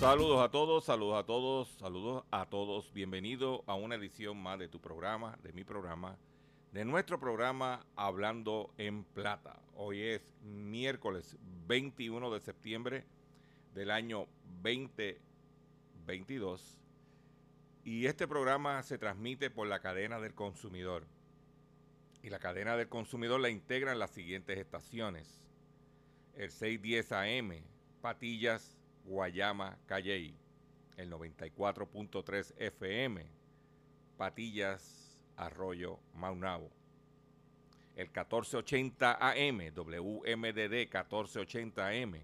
Saludos a todos, saludos a todos, saludos a todos. Bienvenido a una edición más de tu programa, de mi programa, de nuestro programa Hablando en Plata. Hoy es miércoles 21 de septiembre del año 2022 y este programa se transmite por la cadena del consumidor. Y la cadena del consumidor la integran las siguientes estaciones. El 610 AM, Patillas, Guayama, Calley. El 94.3 FM, Patillas, Arroyo, Maunabo. El 1480 AM, WMDD 1480 AM,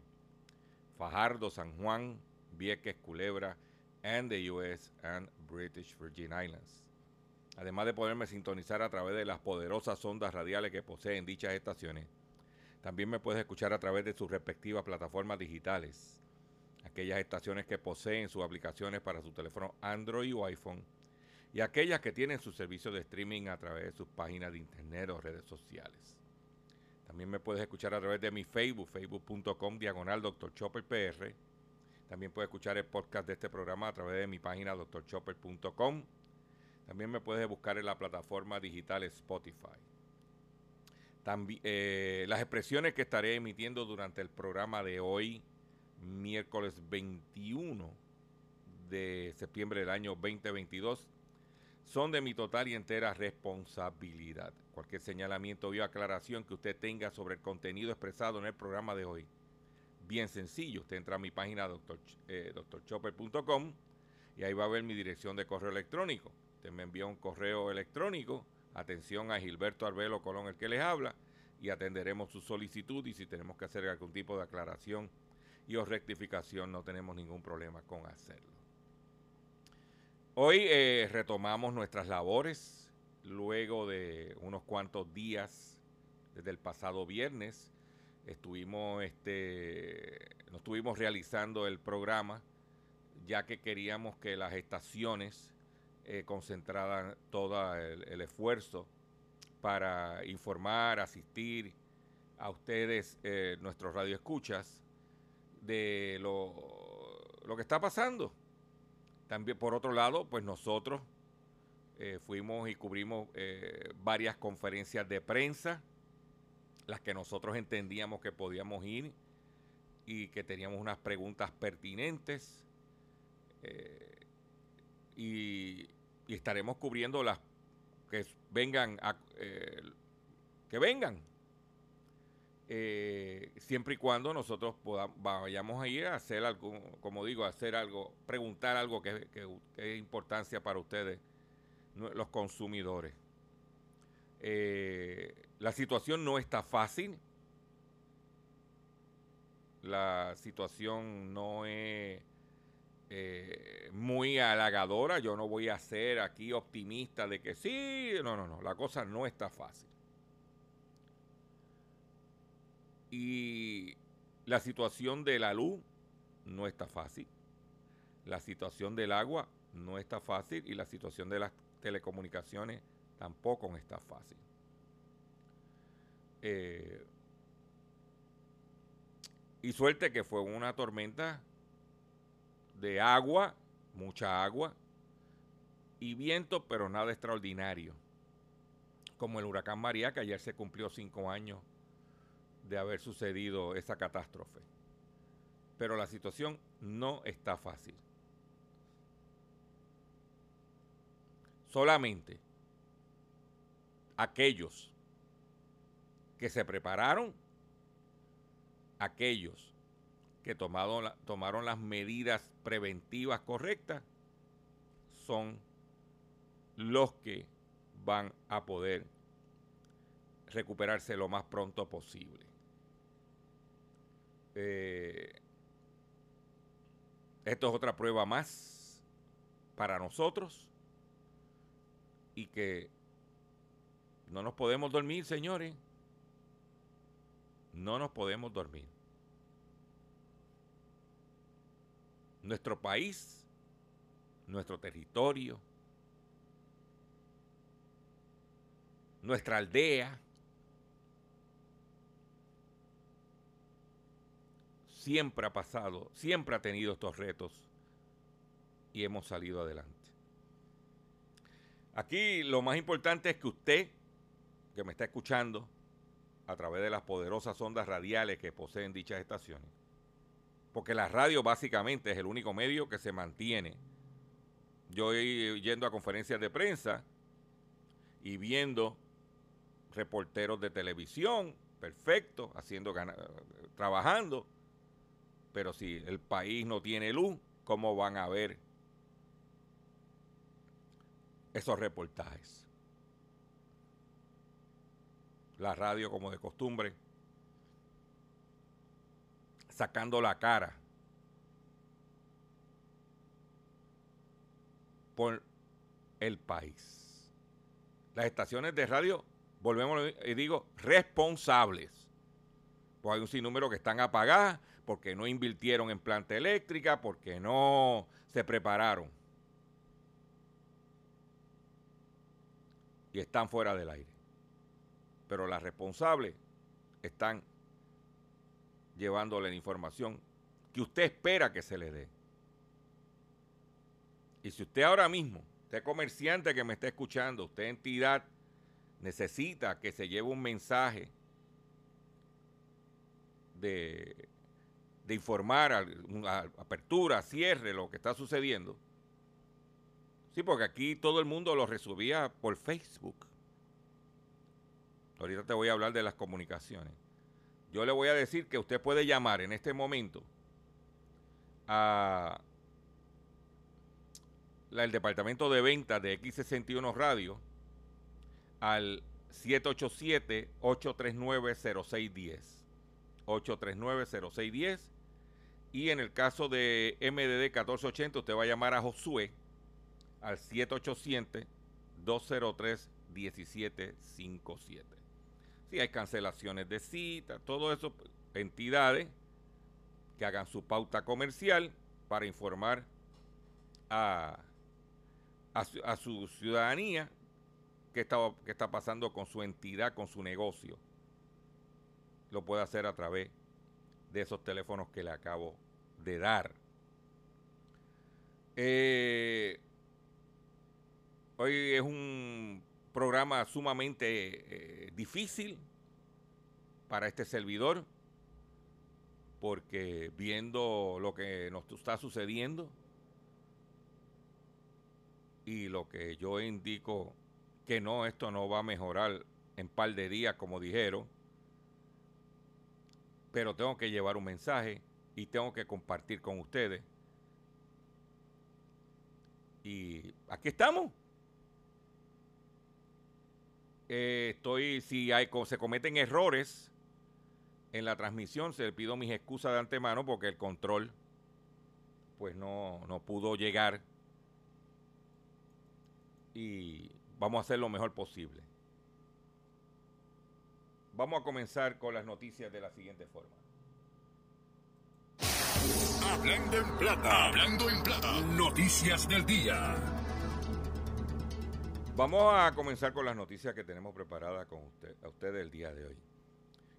Fajardo, San Juan, Vieques, Culebra, and the US and British Virgin Islands. Además de poderme sintonizar a través de las poderosas ondas radiales que poseen dichas estaciones, también me puedes escuchar a través de sus respectivas plataformas digitales. Aquellas estaciones que poseen sus aplicaciones para su teléfono Android o iPhone y aquellas que tienen su servicio de streaming a través de sus páginas de internet o redes sociales. También me puedes escuchar a través de mi Facebook, facebook.com diagonal Dr. Chopper. También puedes escuchar el podcast de este programa a través de mi página drchopper.com. También me puedes buscar en la plataforma digital Spotify. También, eh, las expresiones que estaré emitiendo durante el programa de hoy, miércoles 21 de septiembre del año 2022, son de mi total y entera responsabilidad. Cualquier señalamiento o aclaración que usted tenga sobre el contenido expresado en el programa de hoy, bien sencillo, usted entra a mi página eh, drchopper.com y ahí va a ver mi dirección de correo electrónico. Usted me envía un correo electrónico, atención a Gilberto Arbelo Colón, el que les habla, y atenderemos su solicitud y si tenemos que hacer algún tipo de aclaración y o rectificación, no tenemos ningún problema con hacerlo. Hoy eh, retomamos nuestras labores luego de unos cuantos días desde el pasado viernes. Estuvimos, este, no estuvimos realizando el programa ya que queríamos que las estaciones eh, concentraran todo el, el esfuerzo para informar, asistir a ustedes, eh, nuestros radioescuchas, de lo, lo que está pasando. También, por otro lado, pues nosotros eh, fuimos y cubrimos eh, varias conferencias de prensa, las que nosotros entendíamos que podíamos ir y que teníamos unas preguntas pertinentes. eh, y, y estaremos cubriendo las que vengan, a- que vengan. Siempre y cuando nosotros vayamos a ir a hacer algo, como digo, hacer algo, preguntar algo que, que- que es importancia para ustedes, los consumidores. Eh, la situación no está fácil. La situación no es eh, muy halagadora. Yo no voy a ser aquí optimista de que sí. No, no, no. La cosa no está fácil. Y la situación de la luz no está fácil. La situación del agua no está fácil y la situación de las telecomunicaciones tampoco está fácil. Eh, y suerte que fue una tormenta de agua, mucha agua y viento, pero nada extraordinario. Como el huracán María, que ayer se cumplió cinco años de haber sucedido esa catástrofe. Pero la situación no está fácil. Solamente aquellos que se prepararon, aquellos que tomaron las medidas preventivas correctas, son los que van a poder recuperarse lo más pronto posible. Eh, esto es otra prueba más para nosotros y que no nos podemos dormir, señores. No nos podemos dormir. Nuestro país, nuestro territorio, nuestra aldea, siempre ha pasado, siempre ha tenido estos retos y hemos salido adelante. Aquí lo más importante es que usted, que me está escuchando a través de las poderosas ondas radiales que poseen dichas estaciones, porque la radio básicamente es el único medio que se mantiene. Yo yendo a conferencias de prensa y viendo reporteros de televisión, perfecto, haciendo trabajando, pero si el país no tiene luz, ¿cómo van a ver esos reportajes? La radio, como de costumbre, sacando la cara por el país. Las estaciones de radio, volvemos y digo, responsables. Pues hay un sinnúmero que están apagadas porque no invirtieron en planta eléctrica, porque no se prepararon. Y están fuera del aire. Pero las responsables están llevándole la información que usted espera que se le dé. Y si usted ahora mismo, usted comerciante que me está escuchando, usted entidad, necesita que se lleve un mensaje de, de informar, una apertura, cierre, lo que está sucediendo. Sí, porque aquí todo el mundo lo resubía por Facebook. Ahorita te voy a hablar de las comunicaciones. Yo le voy a decir que usted puede llamar en este momento a la- el departamento de ventas de X61 Radio al 787-839-0610. 839-0610. Y en el caso de MDD 1480, usted va a llamar a Josué al 787-203-1757. Si hay cancelaciones de cita, todo eso, entidades que hagan su pauta comercial para informar a, a su, a su ciudadanía qué está, qué está pasando con su entidad, con su negocio. Lo puede hacer a través de esos teléfonos que le acabo de dar. Eh, hoy es un programa sumamente eh, difícil para este servidor porque viendo lo que nos está sucediendo y lo que yo indico que no, esto no va a mejorar en par de días como dijeron, pero tengo que llevar un mensaje y tengo que compartir con ustedes. Y aquí estamos. Eh, estoy, si hay, se cometen errores en la transmisión, se le pido mis excusas de antemano porque el control pues no, no pudo llegar y vamos a hacer lo mejor posible. Vamos a comenzar con las noticias de la siguiente forma. Hablando en plata. Hablando en plata. Noticias del día. Vamos a comenzar con las noticias que tenemos preparadas con usted, a ustedes el día de hoy.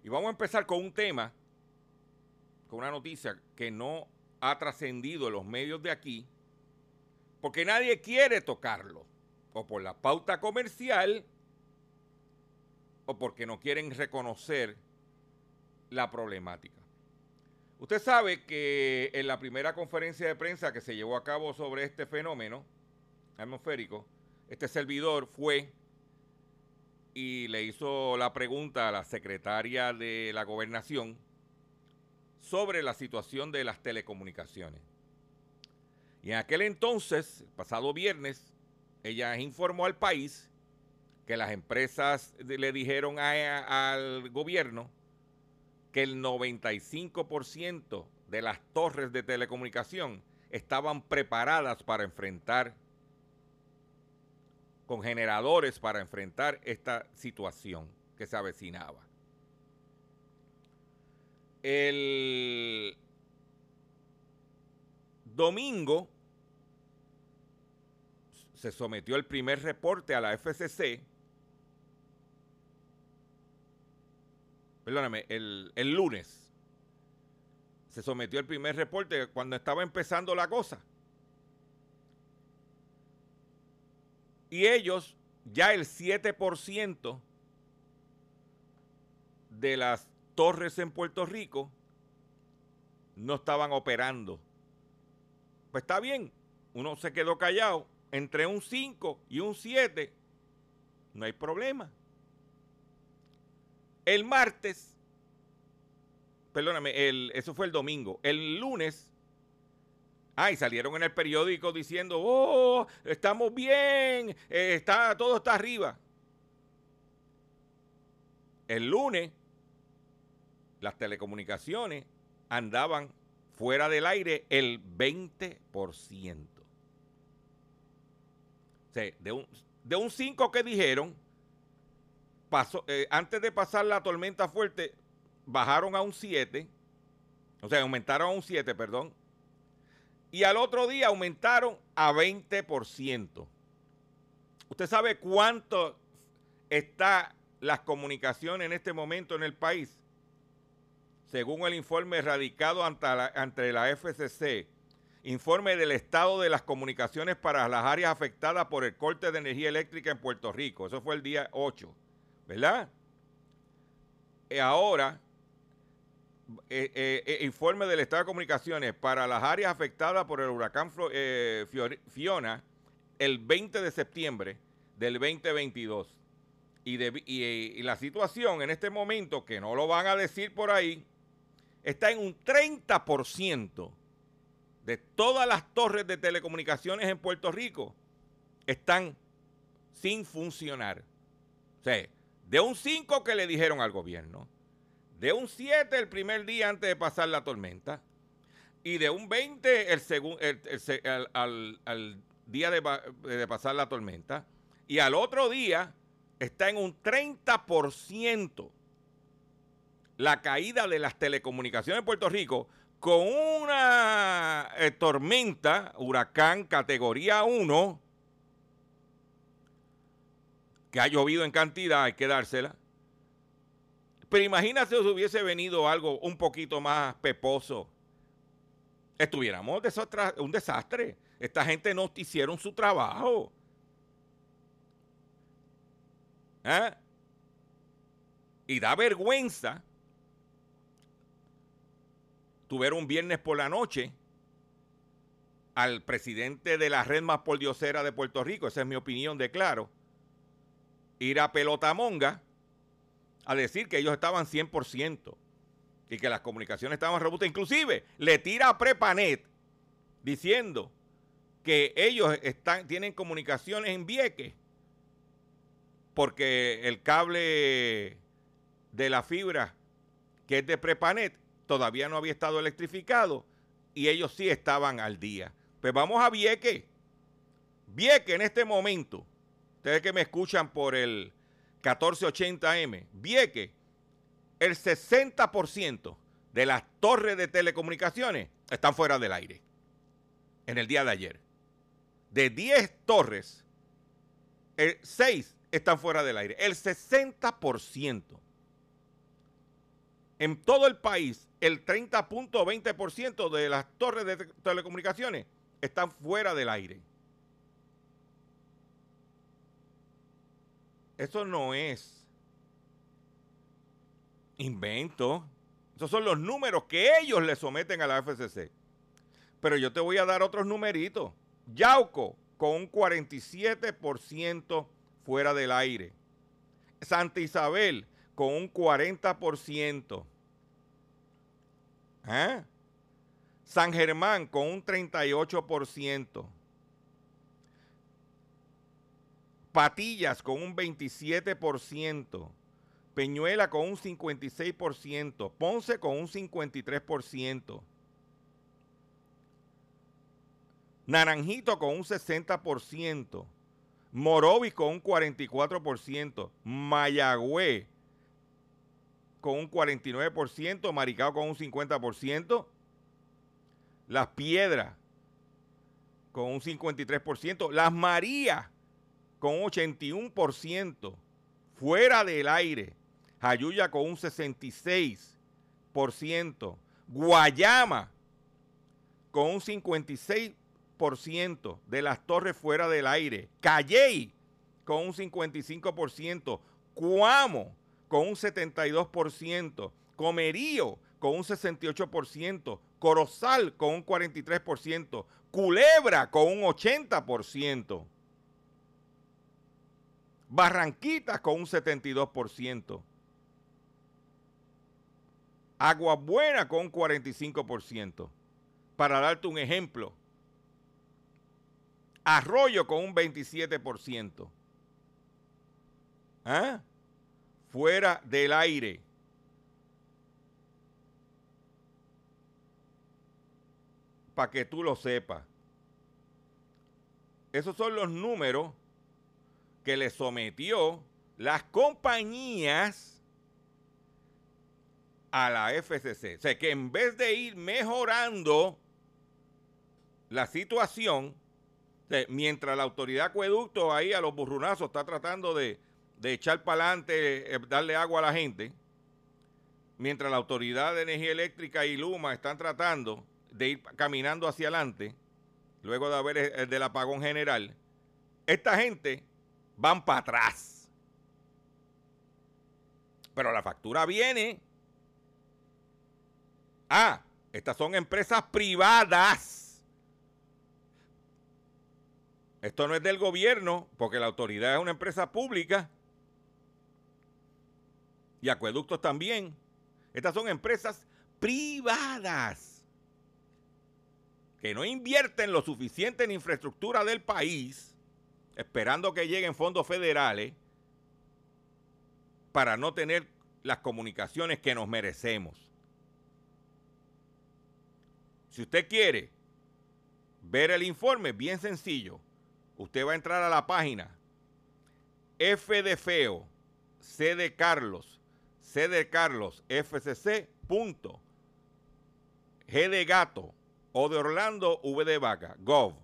Y vamos a empezar con un tema, con una noticia que no ha trascendido en los medios de aquí, porque nadie quiere tocarlo, o por la pauta comercial, o porque no quieren reconocer la problemática. Usted sabe que en la primera conferencia de prensa que se llevó a cabo sobre este fenómeno atmosférico, este servidor fue y le hizo la pregunta a la secretaria de la gobernación sobre la situación de las telecomunicaciones. Y en aquel entonces, pasado viernes, ella informó al país que las empresas le dijeron a- al gobierno que el 95% de las torres de telecomunicación estaban preparadas para enfrentar con generadores para enfrentar esta situación que se avecinaba. El domingo se sometió el primer reporte a la FCC. Perdóname, el, el lunes se sometió el primer reporte cuando estaba empezando la cosa. Y ellos, ya el 7% de las torres en Puerto Rico no estaban operando. Pues está bien, uno se quedó callado. Entre un 5 y un 7, no hay problema. El martes, perdóname, eso fue el domingo. El lunes Ah, y salieron en el periódico diciendo, oh, estamos bien, eh, está, todo está arriba. El lunes, las telecomunicaciones andaban fuera del aire el 20%. O sea, de un, de un 5 que dijeron, eh, antes de pasar la tormenta fuerte, bajaron a un 7, o sea, aumentaron a un 7, perdón, y al otro día aumentaron a 20%. ¿Usted sabe cuánto está las comunicaciones en este momento en el país? Según el informe radicado ante la, ante la FCC, informe del estado de las comunicaciones para las áreas afectadas por el corte de energía eléctrica en Puerto Rico. Eso fue el día 8, ¿verdad? Y ahora, eh, eh, eh, informe del Estado de Comunicaciones para las áreas afectadas por el huracán eh, Fiona el 20 de septiembre del 2022. Y, eh, y la situación en este momento, que no lo van a decir por ahí, está en un 30% de todas las torres de telecomunicaciones en Puerto Rico están sin funcionar. O sea, de un 5 que le dijeron al gobierno, de un 7 el primer día antes de pasar la tormenta. Y de un 20 el segun- al, día de pasar la tormenta. Y al otro día está en un 30% la caída de las telecomunicaciones en Puerto Rico con una eh, tormenta, huracán categoría 1, que ha llovido en cantidad, hay que dársela. Pero imagínate si hubiese venido algo un poquito más peposo. Estuviéramos un desastre. Esta gente no hicieron su trabajo. ¿Ah? Y da vergüenza. Tuvieron un viernes por la noche al presidente de la red más pordiosera de Puerto Rico, esa es mi opinión de claro, ir a Pelotamonga a decir que ellos estaban 100% y que las comunicaciones estaban robustas. Inclusive le tira a Prepanet diciendo que ellos están, tienen comunicaciones en Vieques porque el cable de la fibra, que es de Prepanet, todavía no había estado electrificado y ellos sí estaban al día. Pues vamos a Vieque. Vieque en este momento, ustedes que me escuchan por el 1480M, Vieque, el 60% de las torres de telecomunicaciones están fuera del aire en el día de ayer. De 10 torres, 6 están fuera del aire. El 60%. En todo el país, el 30.20% de las torres de telecomunicaciones están fuera del aire. Eso no es invento. Esos son los números que ellos le someten a la FCC. Pero yo te voy a dar otros numeritos. Yauco con un 47% fuera del aire. Santa Isabel con un 40%. ¿Ah? San Germán con un 38%. Patillas con un 27%. Peñuela con un 56%. Ponce con un 53%. Naranjito con un 60%. Morovis con un 44%. Mayagüez con un 49%. Maricao con un 50%. Las Piedras con un 53%. Las Marías con un 81%. Fuera del aire. Jayuya con un 66%. Guayama con un 56% de las torres fuera del aire. Calley con un 55%. Cuamo con un 72%. Comerío con un 68%. Corozal con un 43%. Culebra con un 80%. Barranquitas con un 72%. Agua Buena con un 45%. Para darte un ejemplo, Arroyo con un 27%. ¿Ah? Fuera del aire. Para que tú lo sepas. Esos son los números que le sometió las compañías a la FCC. O sea, que en vez de ir mejorando la situación, mientras la autoridad acueducto ahí a los burrunazos está tratando de, echar para adelante, eh, darle agua a la gente, mientras la autoridad de energía eléctrica y Luma están tratando de ir caminando hacia adelante, luego de haber el del apagón general, esta gente van para atrás. Pero la factura viene. Ah, estas son empresas privadas Esto no es del gobierno, porque la autoridad es una empresa pública. Y acueductos también. Estas son empresas privadas que no invierten lo suficiente en infraestructura del país, esperando que lleguen fondos federales para no tener las comunicaciones que nos merecemos. Si usted quiere ver el informe, bien sencillo usted va a entrar a la página F de Feo, C de Carlos, C de Carlos, FCC, punto, G de Gato, O de Orlando, V de Vaca, Gov.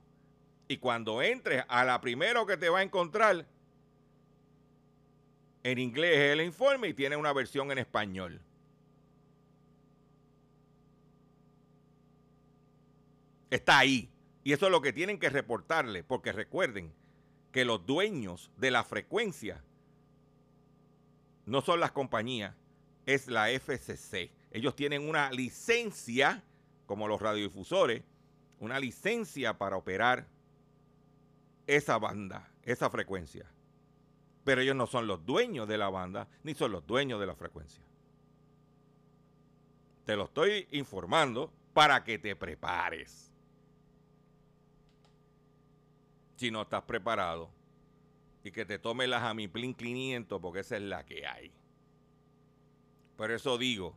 Y cuando entres a la primero que te va a encontrar, en inglés es el informe y tiene una versión en español. Está ahí. Y eso es lo que tienen que reportarle, porque recuerden que los dueños de la frecuencia no son las compañías, es la FCC. Ellos tienen una licencia, como los radiodifusores, una licencia para operar esa banda, esa frecuencia. Pero ellos no son los dueños de la banda, ni son los dueños de la frecuencia. Te lo estoy informando para que te prepares. si no estás preparado y que te tome la Jamiplin 500 porque esa es la que hay. Por eso digo,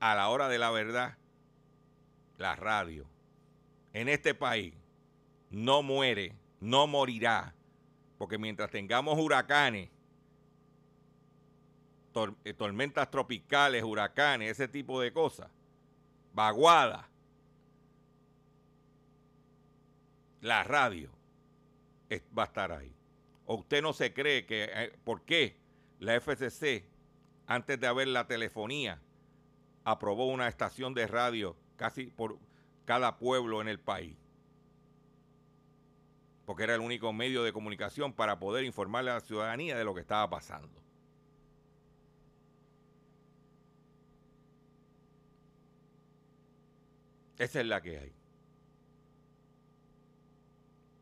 a la hora de la verdad, la radio en este país no muere, no morirá, porque mientras tengamos huracanes, eh, tormentas tropicales, huracanes, ese tipo de cosas, vaguadas, la radio es- va a estar ahí. ¿O usted no se cree que, eh, por qué la FCC, antes de haber la telefonía, aprobó una estación de radio casi por cada pueblo en el país? Porque era el único medio de comunicación para poder informarle a la ciudadanía de lo que estaba pasando. Esa es la que hay.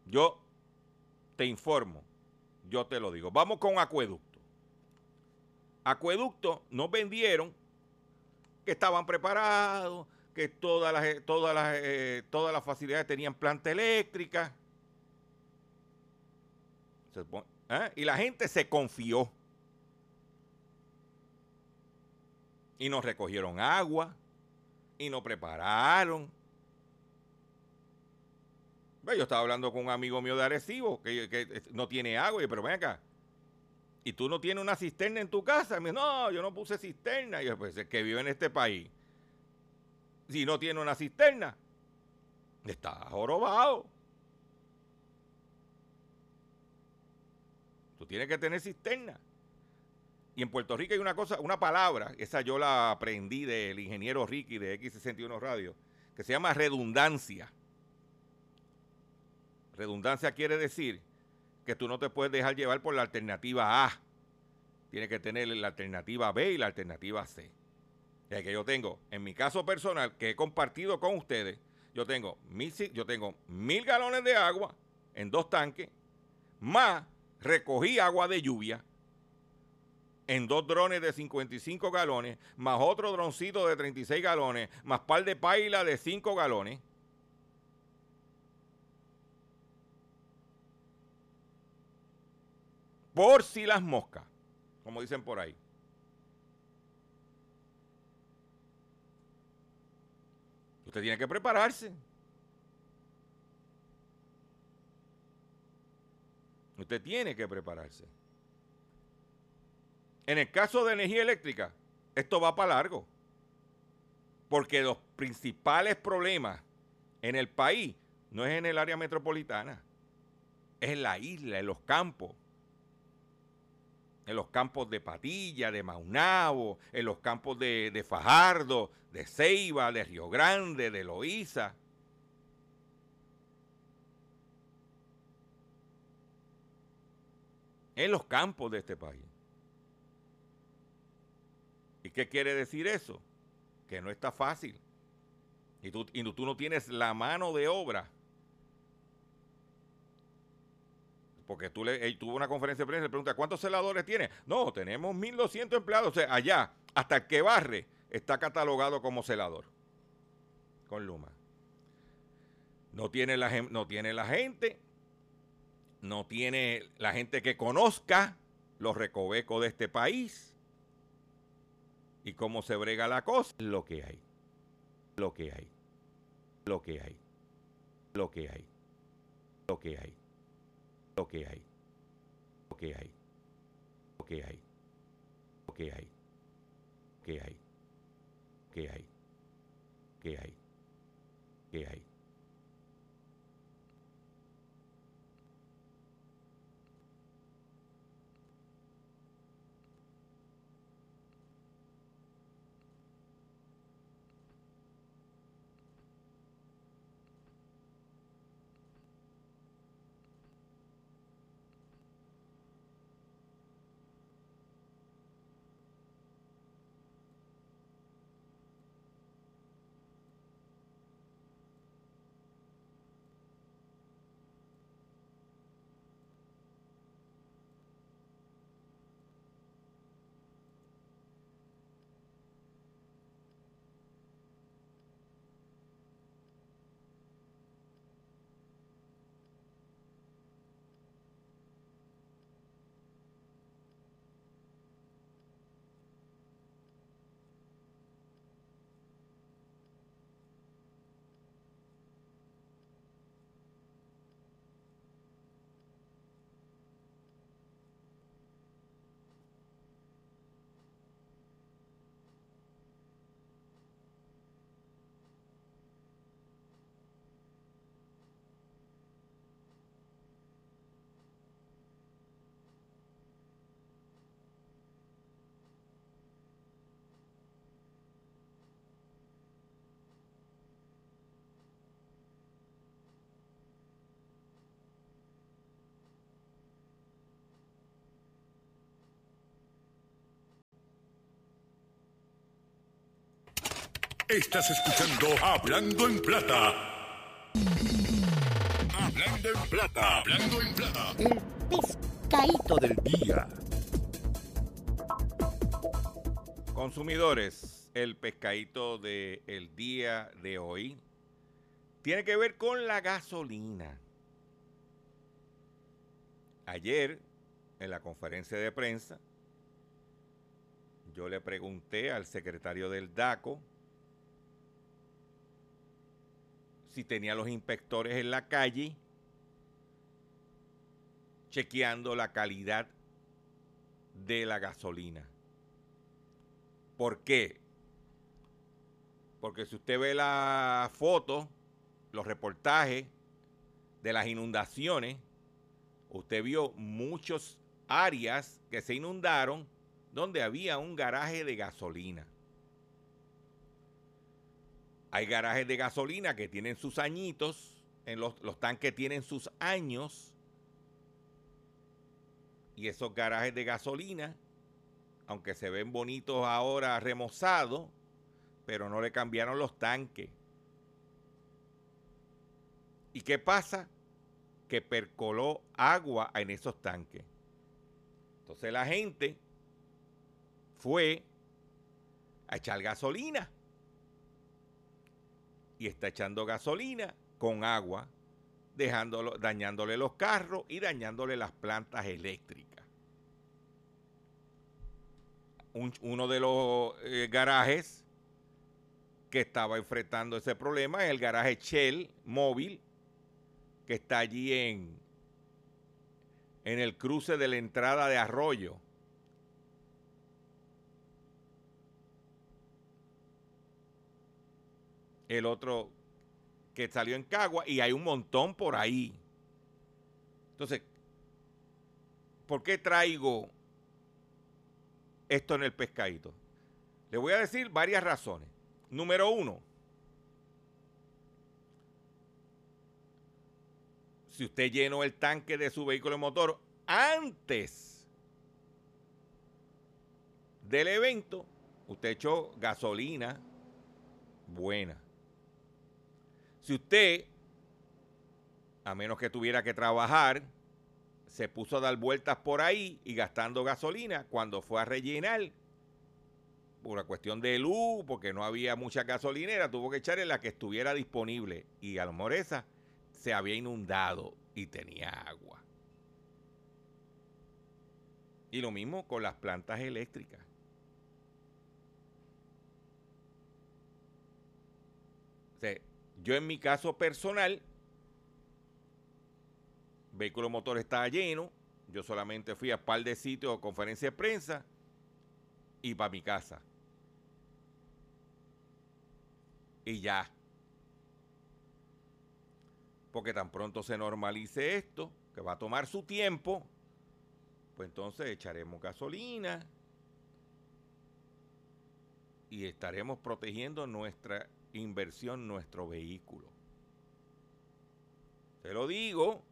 Yo te informo, yo te lo digo. Vamos con acueducto. Acueducto nos vendieron que estaban preparados, que todas las, eh, todas las, eh, todas las facilidades tenían planta eléctrica. ¿Eh? Y la gente se confió. Y nos recogieron agua y nos prepararon. Yo estaba hablando con un amigo mío de Arecibo que, eh, no tiene agua, pero ven acá. ¿Y tú no tienes una cisterna en tu casa? Me dijo, no, yo no puse cisterna. Y yo, pues que vive en este país, si no tiene una cisterna, está jorobado. Tú tienes que tener cisterna. Y en Puerto Rico hay una cosa, una palabra, esa yo la aprendí del ingeniero Ricky de X61 Radio, que se llama redundancia. Redundancia quiere decir que tú no te puedes dejar llevar por la alternativa A. Tienes que tener la alternativa B y la alternativa C. Ya que yo tengo, en mi caso personal, que he compartido con ustedes, yo tengo mil, yo tengo mil galones de agua en dos tanques, más recogí agua de lluvia en dos drones de 55 galones, más otro droncito de 36 galones, más par de paila de 5 galones. Por si las moscas, como dicen por ahí. Usted tiene que prepararse. Usted tiene que prepararse. En el caso de energía eléctrica, esto va para largo. Porque los principales problemas en el país no es en el área metropolitana, es en la isla, en los campos. En los campos de Patilla, de Maunabo, en los campos de, Fajardo, de Ceiba, de Río Grande, de Loíza. En los campos de este país. ¿Y qué quiere decir eso? Que no está fácil. Y tú, y tú no tienes la mano de obra. Porque tú le, tuvo una conferencia de prensa y le pregunta, ¿cuántos celadores tiene? No, tenemos 1.200 empleados. O sea, allá, hasta el que barre, está catalogado como celador. Con Luma. No tiene la, no tiene la gente, no tiene la gente que conozca los recovecos de este país y cómo se brega la cosa. Lo que hay, lo que hay, lo que hay, lo que hay, lo que hay, lo que hay, lo que hay, lo que hay, lo que hay, que hay, que hay, que hay, que hay. Estás escuchando Hablando en Plata. Hablando en Plata. Hablando en Plata. El pescadito del día. Consumidores, el pescadito del día de hoy tiene que ver con la gasolina. Ayer, en la conferencia de prensa, yo le pregunté al secretario del DACO si tenía los inspectores en la calle chequeando la calidad de la gasolina. ¿Por qué? Porque si usted ve la foto, los reportajes de las inundaciones, usted vio muchas áreas que se inundaron donde había un garaje de gasolina. Hay garajes de gasolina que tienen sus añitos, en los, los tanques tienen sus años, y esos garajes de gasolina, aunque se ven bonitos ahora remozados, pero no le cambiaron los tanques. ¿Y qué pasa? Que percoló agua en esos tanques. Entonces la gente fue a echar gasolina. Y está echando gasolina con agua, dejándolo, dañándole los carros y dañándole las plantas eléctricas. Un- uno de los eh, garajes que estaba enfrentando ese problema es el garaje Shell móvil que está allí en, en el cruce de la entrada de Arroyo. El otro que salió en Cagua y hay un montón por ahí. Entonces, ¿por qué traigo esto en el pescadito? Le voy a decir varias razones. Número uno, si usted llenó el tanque de su vehículo de motor antes del evento, usted echó gasolina buena. Si usted, a menos que tuviera que trabajar, se puso a dar vueltas por ahí y gastando gasolina, cuando fue a rellenar, por una cuestión de luz, porque no había mucha gasolinera, tuvo que echar en la que estuviera disponible. Y a lo mejor esa se había inundado y tenía agua. Y lo mismo con las plantas eléctricas. O sea, yo en mi caso personal, vehículo motor estaba lleno, yo solamente fui a par de sitios o conferencia de prensa y para mi casa. Y ya. Porque tan pronto se normalice esto, que va a tomar su tiempo, pues entonces echaremos gasolina y estaremos protegiendo nuestra inversión, nuestro vehículo. Se lo digo,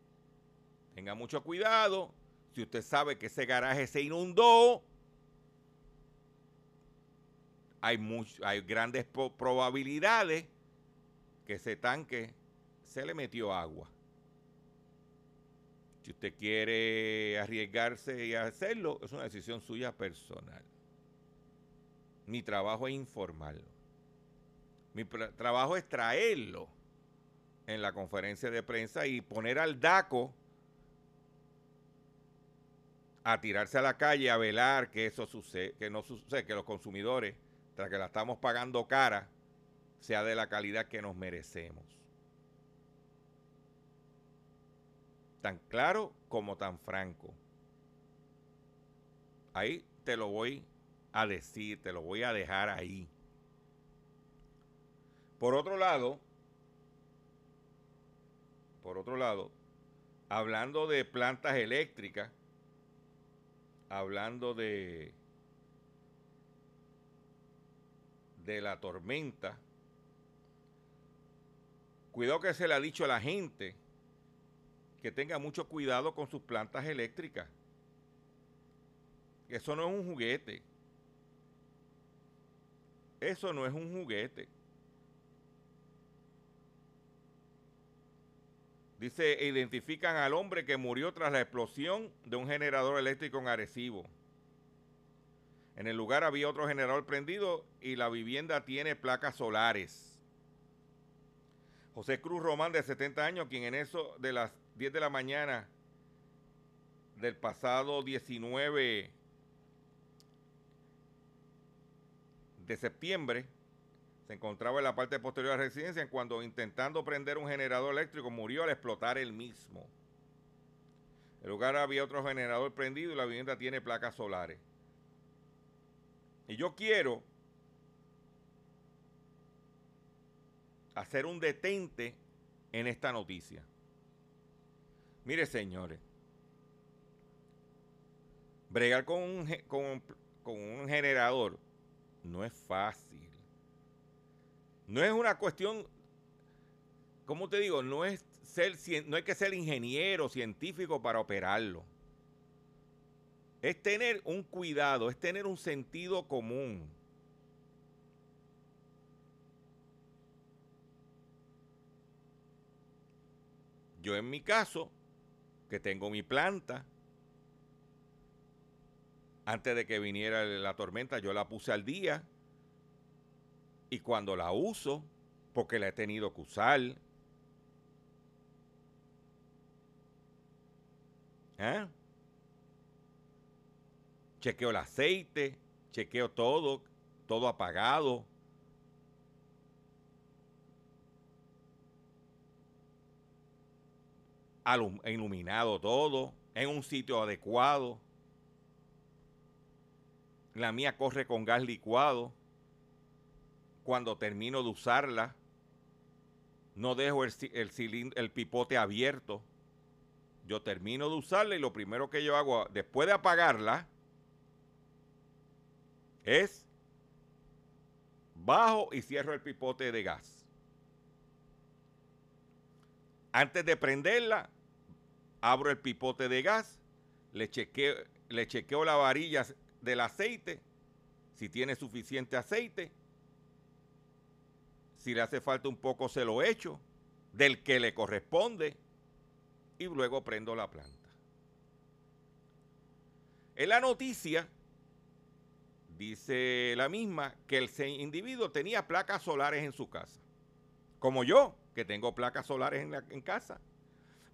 tenga mucho cuidado. Si usted sabe que ese garaje se inundó, hay, hay grandes probabilidades que ese tanque se le metió agua. Si usted quiere arriesgarse y hacerlo, es una decisión suya personal. Mi trabajo es informarlo. Mi trabajo es traerlo en la conferencia de prensa y poner al DACO a tirarse a la calle a velar que eso sucede, que no sucede, que los consumidores, tras que la estamos pagando cara, sea de la calidad que nos merecemos. Tan claro como tan franco. Ahí te lo voy a decir, te lo voy a dejar ahí. Por otro lado, por otro lado, hablando de plantas eléctricas, hablando de de la tormenta, cuidado que se le ha dicho a la gente que tenga mucho cuidado con sus plantas eléctricas. Eso no es un juguete. Eso no es un juguete. Dice, identifican al hombre que murió tras la explosión de un generador eléctrico en Arecibo. En el lugar había otro generador prendido y la vivienda tiene placas solares. José Cruz Román, de 70 años, quien en eso de las 10 de la mañana del pasado 19 de septiembre, se encontraba en la parte posterior de la residencia cuando intentando prender un generador eléctrico murió al explotar el mismo. En lugar había otro generador prendido y la vivienda tiene placas solares. Y yo quiero hacer un detente en esta noticia. Mire, señores, bregar con un, con un generador no es fácil. No es una cuestión, ¿cómo te digo? No es ser, no hay que ser ingeniero, científico para operarlo. Es tener un cuidado, es tener un sentido común. Yo en mi caso, que tengo mi planta, antes de que viniera la tormenta, yo la puse al día. Y cuando la uso, porque la he tenido que usar, ¿eh? chequeo el aceite, chequeo todo, todo apagado. iluminado todo, en un sitio adecuado. La mía corre con gas licuado. Cuando termino de usarla, no dejo el, el, el pipote abierto. Yo termino de usarla y lo primero que yo hago después de apagarla, es bajo y cierro el pipote de gas. Antes de prenderla, abro el pipote de gas, le chequeo, le chequeo la varilla del aceite, si tiene suficiente aceite. Si le hace falta un poco, se lo echo, del que le corresponde, y luego prendo la planta. En la noticia dice la misma que el individuo tenía placas solares en su casa. Como yo, que tengo placas solares en, casa.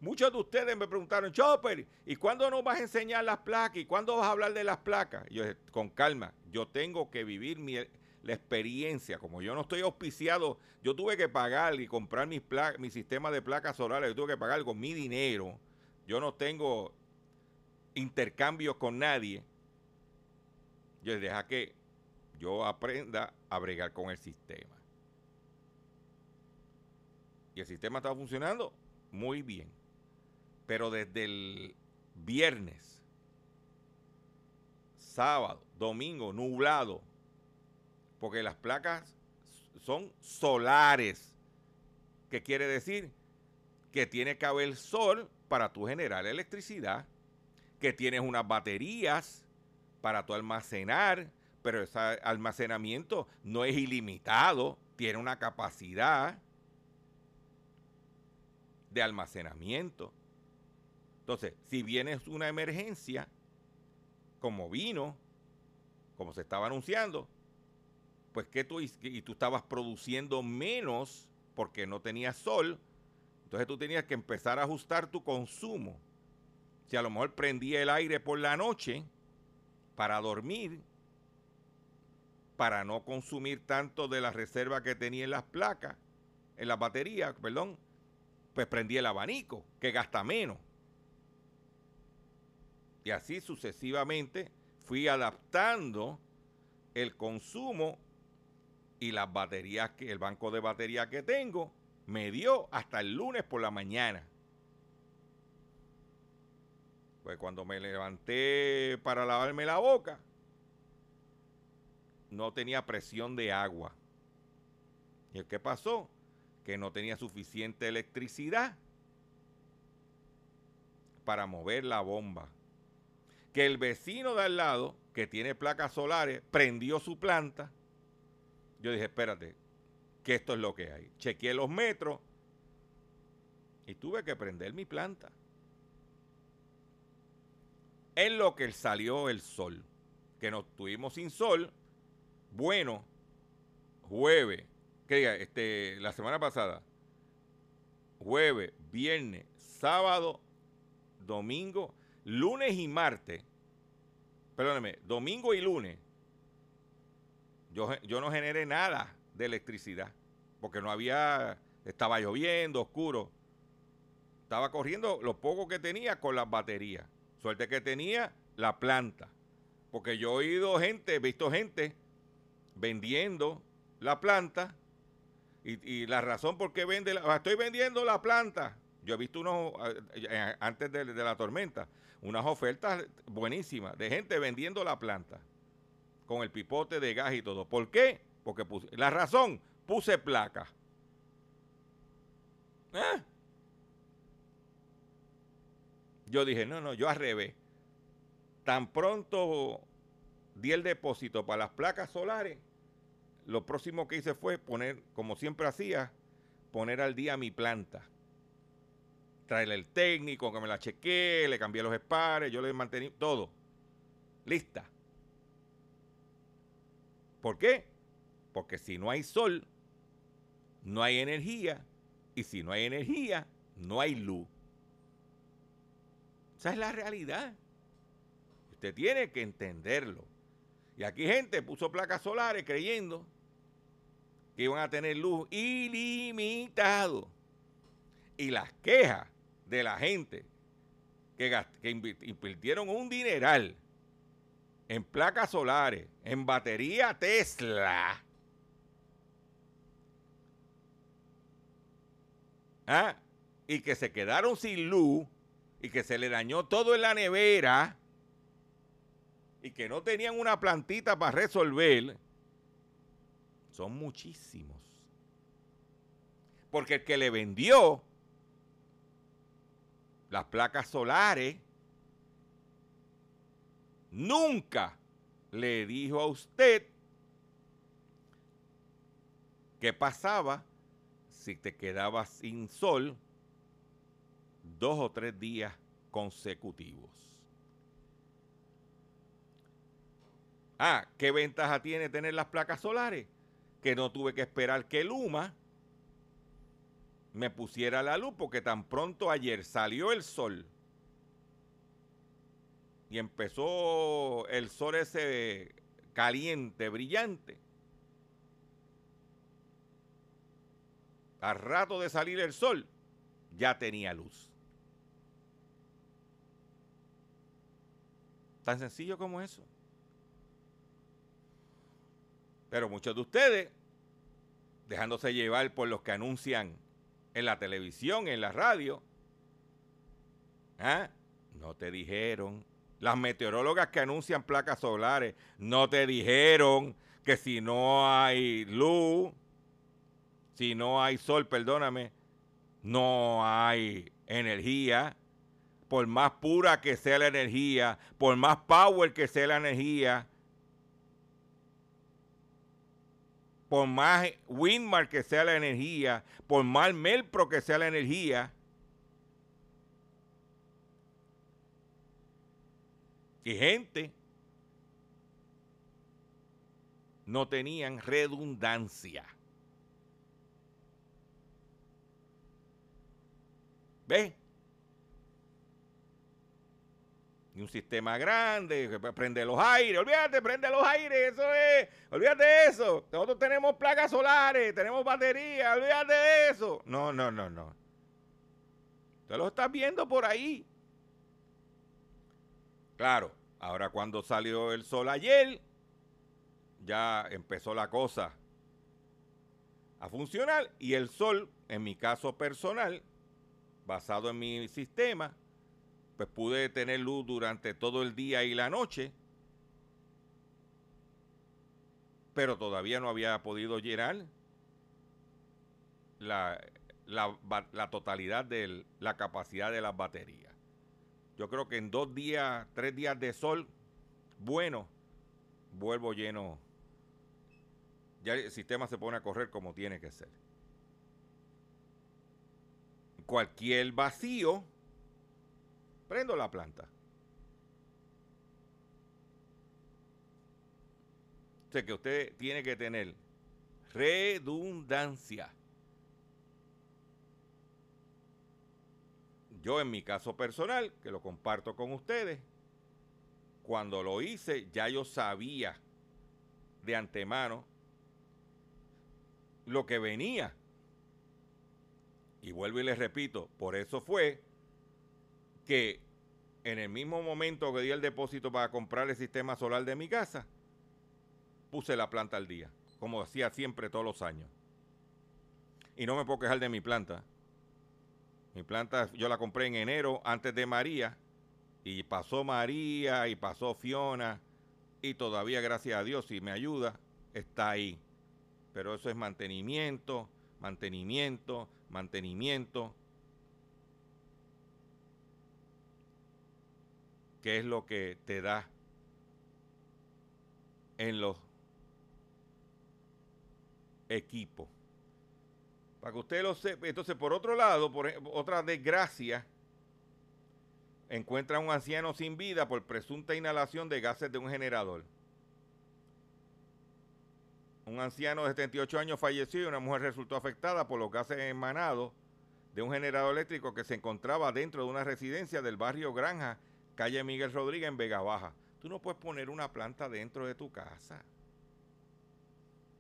Muchos de ustedes me preguntaron, Chopper, ¿y cuándo nos vas a enseñar las placas? ¿Y cuándo vas a hablar de las placas? Y yo con calma, yo tengo que vivir mi, la experiencia. Como yo no estoy auspiciado, yo tuve que pagar y comprar mis mi sistema de placas solares, yo tuve que pagar con mi dinero. Yo no tengo intercambios con nadie. Yo deja que yo aprenda a bregar con el sistema. Y el sistema está funcionando muy bien. Pero desde el viernes, sábado, domingo, nublado, porque las placas son solares. ¿Qué quiere decir? Que tiene que haber sol para tu generar electricidad, que tienes unas baterías para tu almacenar, pero ese almacenamiento no es ilimitado, tiene una capacidad de almacenamiento. Entonces, si viene una emergencia, como vino, como se estaba anunciando, pues que tú y tú estabas produciendo menos porque no tenías sol, entonces tú tenías que empezar a ajustar tu consumo. Si a lo mejor prendía el aire por la noche, para dormir, para no consumir tanto de la reserva que tenía en las placas, en las baterías, perdón, pues prendí el abanico, que gasta menos. Y así sucesivamente fui adaptando el consumo y las baterías que el banco de baterías que tengo me dio hasta el lunes por la mañana. Pues cuando me levanté para lavarme la boca, no tenía presión de agua. ¿Y qué pasó? Que no tenía suficiente electricidad para mover la bomba. Que el vecino de al lado, que tiene placas solares, prendió su planta. Yo dije, espérate, que esto es lo que hay. Chequeé los metros Y tuve que prender mi planta. En lo que salió el sol. Que nos tuvimos sin sol. Bueno, jueves, que diga, este, la semana pasada, jueves, viernes, sábado, domingo, lunes y martes, perdóneme, domingo y lunes, yo, no generé nada de electricidad, porque no había, estaba lloviendo, oscuro. Estaba corriendo lo poco que tenía con las baterías. Suerte que tenía la planta. Porque yo he oído gente, he visto gente vendiendo la planta y, la razón por qué vende la, "Ah, estoy vendiendo la planta. Yo he visto unos, eh, eh, antes de, de la tormenta, unas ofertas buenísimas de gente vendiendo la planta con el pipote de gas y todo. ¿Por qué? Porque puse, la razón, puse placa. ¿Eh? Yo dije, no, no, yo al revés. Tan pronto di el depósito para las placas solares, lo próximo que hice fue poner, como siempre hacía, poner al día mi planta. Traerle el técnico, que me la chequee, le cambié los espares, yo le mantení todo. Lista. ¿Por qué? Porque si no hay sol, no hay energía. Y si no hay energía, no hay luz. Esa es la realidad. Usted tiene que entenderlo. Y aquí gente puso placas solares creyendo que iban a tener luz ilimitado. Y las quejas de la gente que, que invi- invirtieron un dineral en placas solares, en batería Tesla. ¿Ah? Y que se quedaron sin luz y que se le dañó todo en la nevera y que no tenían una plantita para resolver, son muchísimos. Porque el que le vendió las placas solares nunca le dijo a usted qué pasaba si te quedabas sin sol dos o tres días consecutivos. Ah, ¿qué ventaja tiene tener las placas solares? Que no tuve que esperar que Luma me pusiera la luz porque tan pronto ayer salió el sol y empezó el sol ese caliente, brillante. Al rato de salir el sol, ya tenía luz. Tan sencillo como eso. Pero muchos de ustedes, dejándose llevar por los que anuncian en la televisión, en la radio, ¿ah? no te dijeron. Las meteorólogas que anuncian placas solares, no te dijeron que si no hay luz, si no hay sol, perdóname, no hay energía. Por más pura que sea la energía, por más power que sea la energía, por más Windmark que sea la energía, por más Melpro que sea la energía, y gente no tenían redundancia. ¿Ves? Y un sistema grande, prende los aires, olvídate, prende los aires, eso es, olvídate de eso. Nosotros tenemos placas solares, tenemos baterías, olvídate de eso. No, no, no, no. Usted lo está viendo por ahí. Claro, ahora cuando salió el sol ayer, ya empezó la cosa a funcionar y el sol, en mi caso personal, basado en mi sistema, pues pude tener luz durante todo el día y la noche, pero todavía no había podido llenar la, totalidad de la capacidad de las baterías. Yo creo que en dos días, tres días de sol, bueno, vuelvo lleno. Ya el sistema se pone a correr como tiene que ser. cualquier vacío, prendo la planta. O sea que usted tiene que tener redundancia. Yo en mi caso personal, que lo comparto con ustedes, cuando lo hice ya yo sabía de antemano lo que venía. Y vuelvo y les repito, por eso fue que en el mismo momento que di el depósito para comprar el sistema solar de mi casa, puse la planta al día, como hacía siempre todos los años. Y no me puedo quejar de mi planta. Mi planta yo la compré en enero antes de María y pasó María y pasó Fiona y todavía gracias a Dios si me ayuda está ahí. Pero eso es mantenimiento, mantenimiento, mantenimiento. ¿Qué es lo que te da en los equipos? Para que usted lo sepa. Entonces, por otro lado, por otra desgracia, encuentra a un anciano sin vida por presunta inhalación de gases de un generador. Un anciano de 78 años falleció y una mujer resultó afectada por los gases emanados de un generador eléctrico que se encontraba dentro de una residencia del barrio Granja, calle Miguel Rodríguez en Vega Baja. Tú no puedes poner una planta dentro de tu casa,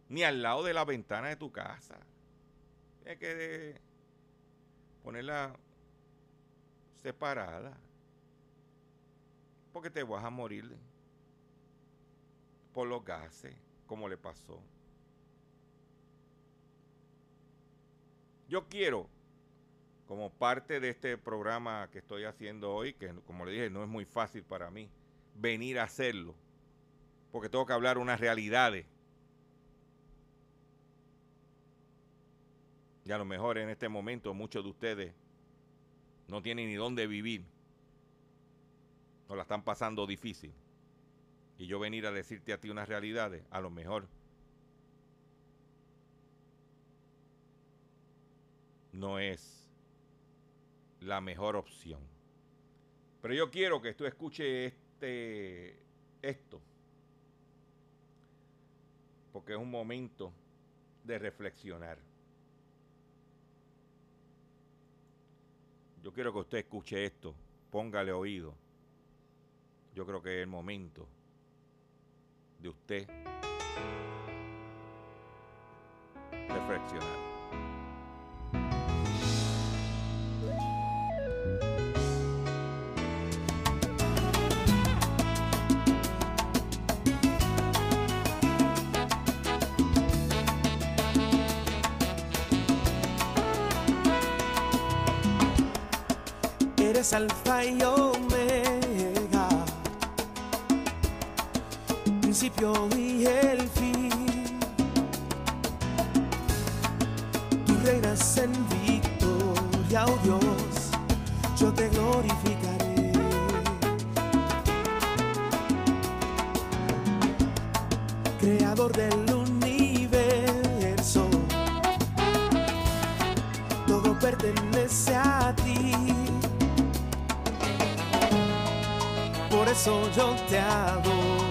ni al lado de la ventana de tu casa. Tienes que ponerla separada, porque te vas a morir por los gases, como le pasó. Yo quiero, como parte de este programa que estoy haciendo hoy, que como le dije, no es muy fácil para mí, venir a hacerlo, porque tengo que hablar unas realidades. Y a lo mejor en este momento muchos de ustedes no tienen ni dónde vivir, o la están pasando difícil. Y yo venir a decirte a ti unas realidades, a lo mejor no es la mejor opción. Pero yo quiero que tú escuches este esto. Porque es un momento de reflexionar. Yo quiero que usted escuche esto, póngale oído. Yo creo que es el momento de usted reflexionar. Eres y omega, principio y el fin. Tú reinas en victoria, oh Dios, yo te glorificaré. Creador del universo, todo pertenece a ti. Por eso yo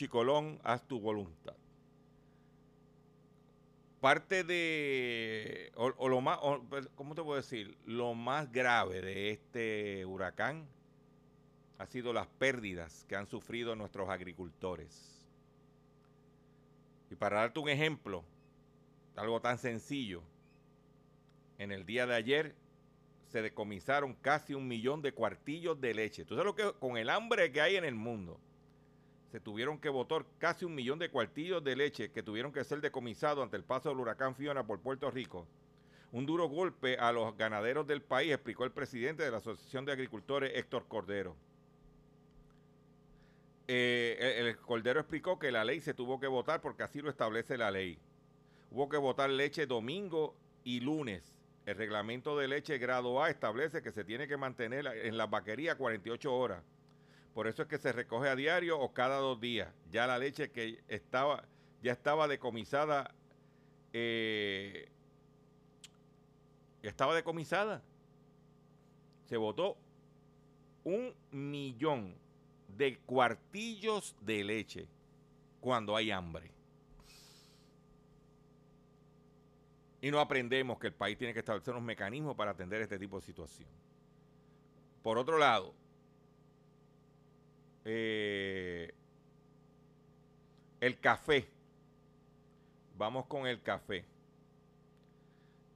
Puchicolón, haz tu voluntad. Parte de, o, o lo más, pues, ¿cómo te puedo decir? Lo más grave de este huracán ha sido las pérdidas que han sufrido nuestros agricultores. Y para darte un ejemplo, algo tan sencillo, en el día de ayer se decomisaron casi un millón de cuartillos de leche. ¿Tú sabes lo que con el hambre que hay en el mundo? Se tuvieron que votar casi un millón de cuartillos de leche que tuvieron que ser decomisados ante el paso del huracán Fiona por Puerto Rico. Un duro golpe a los ganaderos del país, explicó el presidente de la Asociación de Agricultores, Héctor Cordero. Eh, el, el Cordero explicó que la ley se tuvo que votar porque así lo establece la ley. Hubo que votar leche domingo y lunes. El reglamento de leche grado A establece que se tiene que mantener en la vaquería 48 horas. Por eso es que se recoge a diario o cada dos días. Ya la leche que estaba, ya estaba decomisada, eh, estaba decomisada. Se votó un millón de cuartillos de leche cuando hay hambre. Y no aprendemos que el país tiene que establecer unos mecanismos para atender este tipo de situación. Por otro lado, eh, el café. Vamos con el café.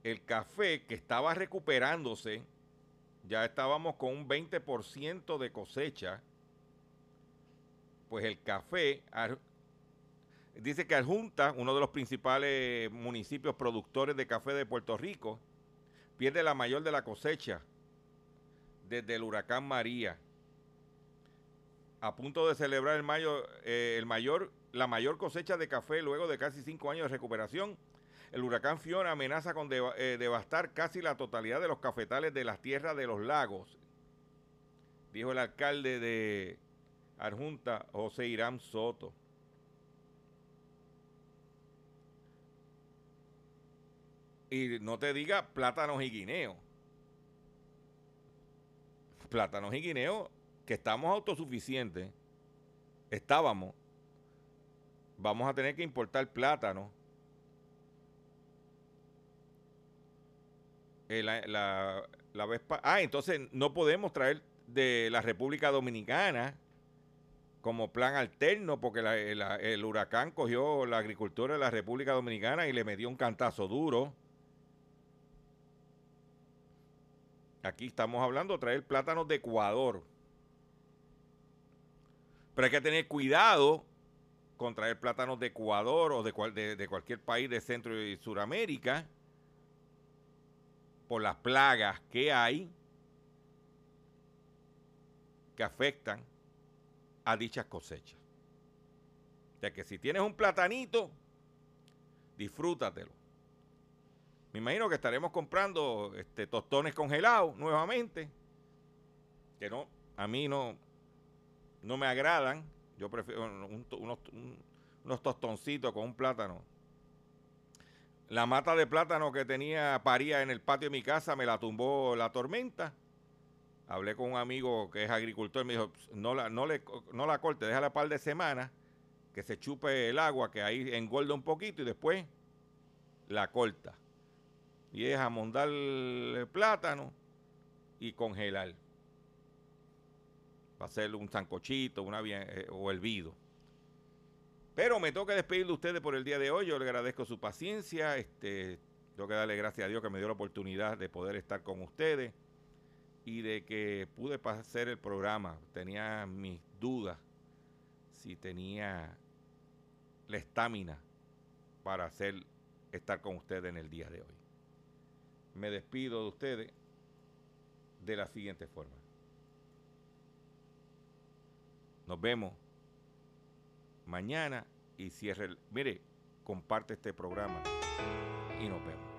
El café que estaba recuperándose, ya estábamos con un 20% de cosecha. Pues el café, dice que Adjunta, uno de los principales municipios productores de café de Puerto Rico, pierde la mayor de la cosecha desde el huracán María a punto de celebrar el, mayo, eh, mayor, la mayor cosecha de café luego de casi cinco años de recuperación. El huracán Fiona amenaza con eh, devastar casi la totalidad de los cafetales de las tierras de los lagos, dijo el alcalde de Arjunta, José Irán Soto. Y no te diga plátanos y guineos. Plátanos y guineos que estamos autosuficientes, estábamos, vamos a tener que importar plátano. Eh, la, la, la vez ah, entonces no podemos traer de la República Dominicana como plan alterno porque la, el huracán cogió la agricultura de la República Dominicana y le metió un cantazo duro. Aquí estamos hablando de traer plátanos de Ecuador. Pero hay que tener cuidado con traer plátanos de Ecuador o de, cual, de, de cualquier país de Centro y Suramérica por las plagas que hay que afectan a dichas cosechas. O sea que si tienes un platanito, disfrútatelo. Me imagino que estaremos comprando este, tostones congelados nuevamente. Que no, a mí no, no me agradan. Yo prefiero un, unos, un, unos tostoncitos con un plátano. La mata de plátano que tenía paría en el patio de mi casa me la tumbó la tormenta. Hablé con un amigo que es agricultor y me dijo, no la, no le, no la corte, déjala par de semanas, que se chupe el agua, que ahí engorda un poquito y después la corta. Y es amondar el plátano y congelar. Para hacer un sancochito, una bien, eh. Pero me toca despedir de ustedes por el día de hoy. Yo le agradezco su paciencia. Este, tengo que darle gracias a Dios que me dio la oportunidad de poder estar con ustedes y de que pude hacer el programa. Tenía mis dudas si tenía la estamina para hacer estar con ustedes en el día de hoy. Me despido de ustedes de la siguiente forma. Nos vemos mañana y cierre el, mire, comparte este programa y nos vemos.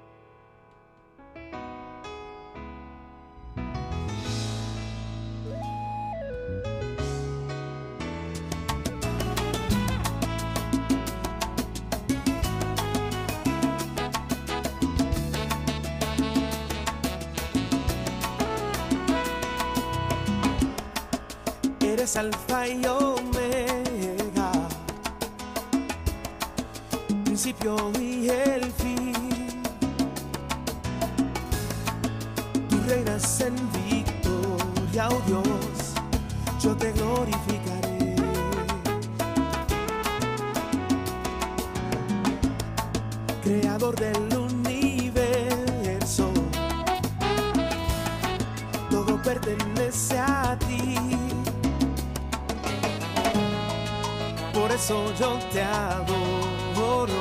alfa y omega, principio y el fin. Tú reinas en victoria, oh Dios, yo te glorificaré. Creador del universo, todo pertenece a ti. Por eso yo te adoro,